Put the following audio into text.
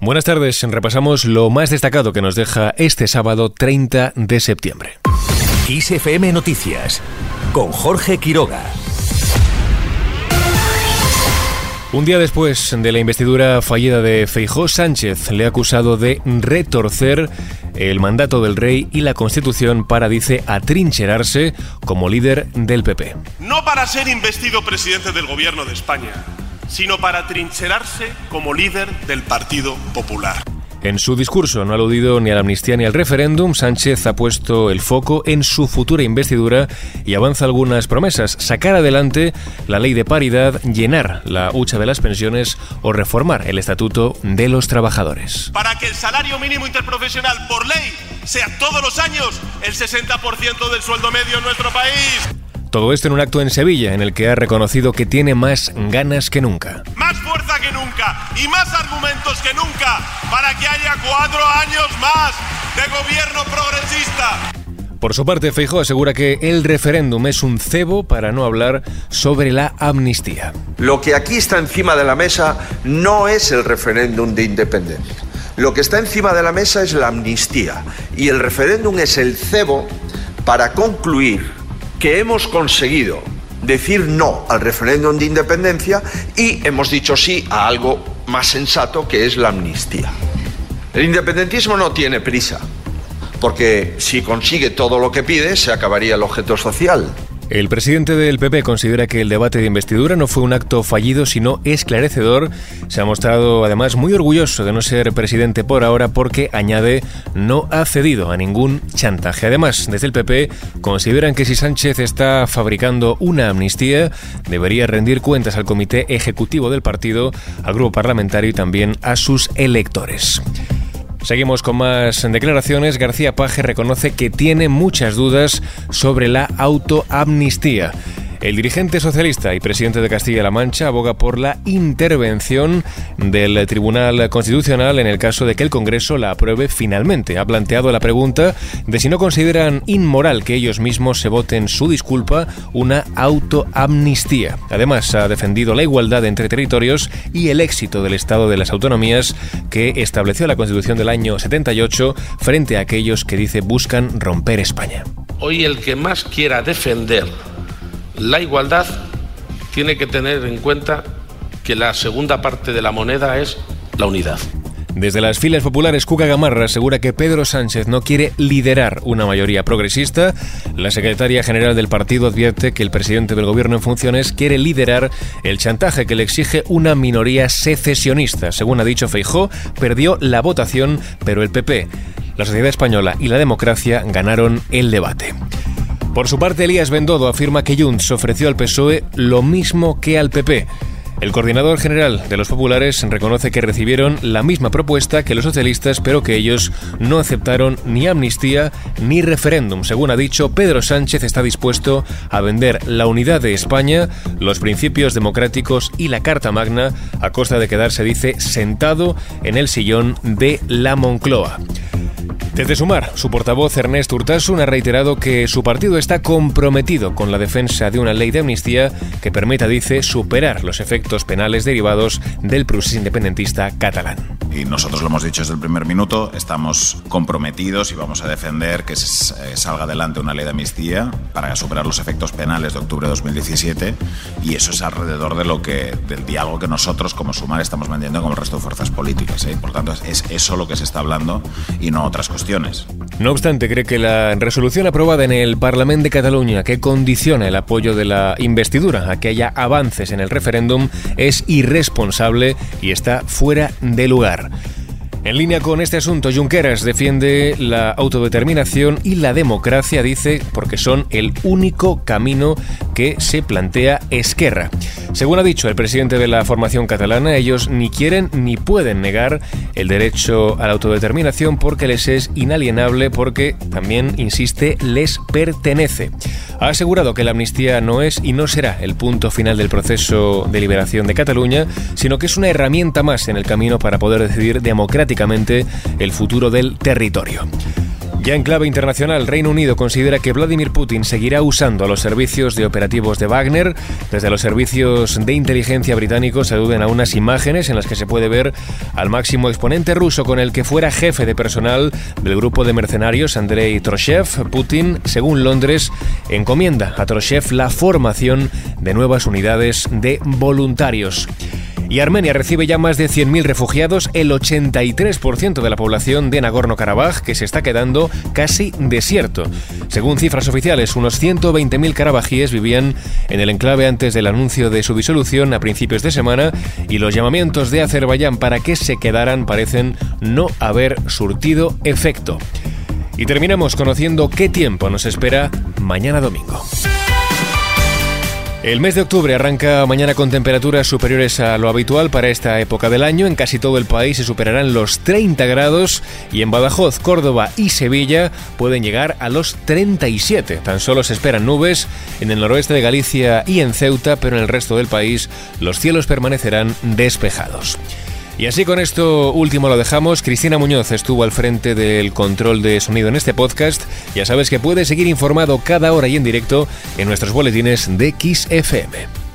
Buenas tardes, repasamos lo más destacado que nos deja este sábado 30 de septiembre. ISFM Noticias con Jorge Quiroga. Un día después de la investidura fallida de Feijó, Sánchez le ha acusado de retorcer el mandato del rey y la Constitución para, dice, atrincherarse como líder del PP. No para ser investido presidente del gobierno de España, sino para atrincherarse como líder del Partido Popular. En su discurso no ha aludido ni a la amnistía ni al referéndum. Sánchez ha puesto el foco en su futura investidura y avanza algunas promesas. Sacar adelante la ley de paridad, llenar la hucha de las pensiones o reformar el estatuto de los trabajadores. Para que el salario mínimo interprofesional por ley sea todos los años el 60% del sueldo medio en nuestro país. Todo esto en un acto en Sevilla en el que ha reconocido que tiene más ganas que nunca. Más fuerza que nunca y más argumentos que nunca para que haya cuatro años más de gobierno progresista. Por su parte, Feijóo asegura que el referéndum es un cebo para no hablar sobre la amnistía. Lo que aquí está encima de la mesa no es el referéndum de independencia. Lo que está encima de la mesa es la amnistía y el referéndum es el cebo para concluir que hemos conseguido decir no al referéndum de independencia y hemos dicho sí a algo más sensato que es la amnistía. El independentismo no tiene prisa, porque si consigue todo lo que pide se acabaría el objeto social. El presidente del PP considera que el debate de investidura no fue un acto fallido, sino esclarecedor. Se ha mostrado además muy orgulloso de no ser presidente por ahora porque, añade, no ha cedido a ningún chantaje. Además, desde el PP consideran que si Sánchez está fabricando una amnistía, debería rendir cuentas al comité ejecutivo del partido, al grupo parlamentario y también a sus electores. Seguimos con más declaraciones. García Paje reconoce que tiene muchas dudas sobre la autoamnistía. El dirigente socialista y presidente de Castilla-La Mancha aboga por la intervención del Tribunal Constitucional en el caso de que el Congreso la apruebe finalmente. Ha planteado la pregunta de si no consideran inmoral que ellos mismos se voten su disculpa una autoamnistía. Además, ha defendido la igualdad entre territorios y el éxito del Estado de las Autonomías que estableció la Constitución del año 78 frente a aquellos que dice buscan romper España. Hoy el que más quiera defender la igualdad tiene que tener en cuenta que la segunda parte de la moneda es la unidad. Desde las filas populares, Cuca Gamarra asegura que Pedro Sánchez no quiere liderar una mayoría progresista. La secretaria general del partido advierte que el presidente del gobierno en funciones quiere liderar el chantaje que le exige una minoría secesionista. Según ha dicho Feijó, perdió la votación, pero el PP, la sociedad española y la democracia ganaron el debate. Por su parte, Elías Bendodo afirma que Junts ofreció al PSOE lo mismo que al PP. El coordinador general de los populares reconoce que recibieron la misma propuesta que los socialistas, pero que ellos no aceptaron ni amnistía ni referéndum. Según ha dicho, Pedro Sánchez está dispuesto a vender la unidad de España, los principios democráticos y la Carta Magna a costa de quedarse, dice, sentado en el sillón de la Moncloa. Desde Sumar, su portavoz Ernest Urtasun ha reiterado que su partido está comprometido con la defensa de una ley de amnistía que permita, dice, superar los efectos penales derivados del proceso independentista catalán. Y nosotros lo hemos dicho desde el primer minuto, estamos comprometidos y vamos a defender que salga adelante una ley de amnistía para superar los efectos penales de octubre de 2017 y eso es alrededor de lo que del diálogo que nosotros como Sumar estamos manteniendo con el resto de fuerzas políticas. ¿eh? Por tanto, es eso lo que se está hablando y no otras cuestiones. No obstante, cree que la resolución aprobada en el Parlamento de Cataluña que condiciona el apoyo de la investidura a que haya avances en el referéndum es irresponsable y está fuera de lugar. En línea con este asunto, Junqueras defiende la autodeterminación y la democracia, dice, porque son el único camino que se plantea Esquerra. Según ha dicho el presidente de la formación catalana, ellos ni quieren ni pueden negar el derecho a la autodeterminación porque les es inalienable, porque también, insiste, les pertenece. Ha asegurado que la amnistía no es y no será el punto final del proceso de liberación de Cataluña, sino que es una herramienta más en el camino para poder decidir democráticamente el futuro del territorio. Ya en clave internacional, Reino Unido considera que Vladimir Putin seguirá usando los servicios de operativos de Wagner. Desde los servicios de inteligencia británicos aluden a unas imágenes en las que se puede ver al máximo exponente ruso con el que fuera jefe de personal del grupo de mercenarios Andrei Troshev. Putin, según Londres, encomienda a Troshev la formación de nuevas unidades de voluntarios. Y Armenia recibe ya más de 100.000 refugiados, el 83% de la población de Nagorno-Karabaj, que se está quedando casi desierto. Según cifras oficiales, unos 120.000 karabajíes vivían en el enclave antes del anuncio de su disolución a principios de semana y los llamamientos de Azerbaiyán para que se quedaran parecen no haber surtido efecto. Y terminamos conociendo qué tiempo nos espera mañana domingo. El mes de octubre arranca mañana con temperaturas superiores a lo habitual para esta época del año. En casi todo el país se superarán los 30 grados y en Badajoz, Córdoba y Sevilla pueden llegar a los 37. Tan solo se esperan nubes en el noroeste de Galicia y en Ceuta, pero en el resto del país los cielos permanecerán despejados. Y así con esto último lo dejamos. Cristina Muñoz estuvo al frente del control de sonido en este podcast. Ya sabes que puedes seguir informado cada hora y en directo en nuestros boletines de XFM.